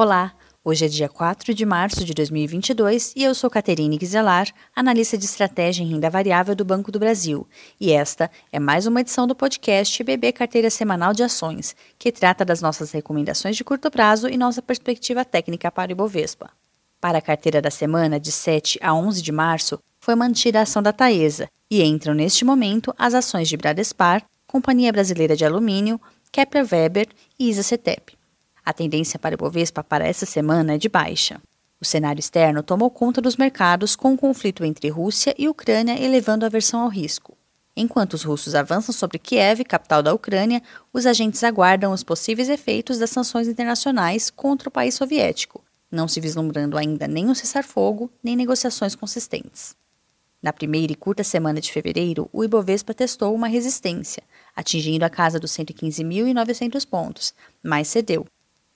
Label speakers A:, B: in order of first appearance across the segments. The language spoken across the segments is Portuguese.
A: Olá, hoje é dia 4 de março de 2022 e eu sou Caterine Giselar, analista de estratégia em renda variável do Banco do Brasil. E esta é mais uma edição do podcast BB Carteira Semanal de Ações, que trata das nossas recomendações de curto prazo e nossa perspectiva técnica para o Ibovespa. Para a carteira da semana, de 7 a 11 de março, foi mantida a ação da Taesa e entram neste momento as ações de Bradespar, Companhia Brasileira de Alumínio, Kepler Weber e Isa Cetep. A tendência para o Bovespa para essa semana é de baixa. O cenário externo tomou conta dos mercados com o conflito entre Rússia e Ucrânia elevando a aversão ao risco. Enquanto os russos avançam sobre Kiev, capital da Ucrânia, os agentes aguardam os possíveis efeitos das sanções internacionais contra o país soviético, não se vislumbrando ainda nem um cessar-fogo, nem negociações consistentes. Na primeira e curta semana de fevereiro, o Ibovespa testou uma resistência, atingindo a casa dos 115.900 pontos, mas cedeu,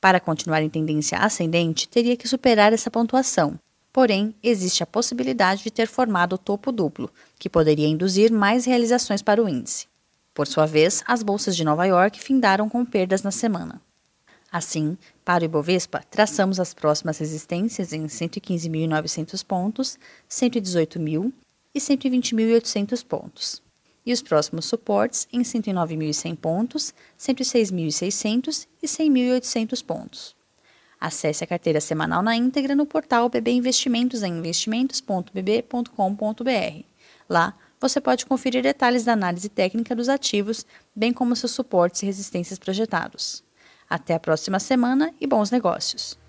A: para continuar em tendência ascendente, teria que superar essa pontuação. Porém, existe a possibilidade de ter formado o topo duplo, que poderia induzir mais realizações para o índice. Por sua vez, as bolsas de Nova York findaram com perdas na semana. Assim, para o Ibovespa, traçamos as próximas resistências em 115.900 pontos, 118.000 e 120.800 pontos e os próximos suportes em 109.100 pontos, 106.600 e 100.800 pontos. Acesse a carteira semanal na íntegra no portal BB Investimentos em investimentos.bb.com.br. Lá, você pode conferir detalhes da análise técnica dos ativos, bem como seus suportes e resistências projetados. Até a próxima semana e bons negócios!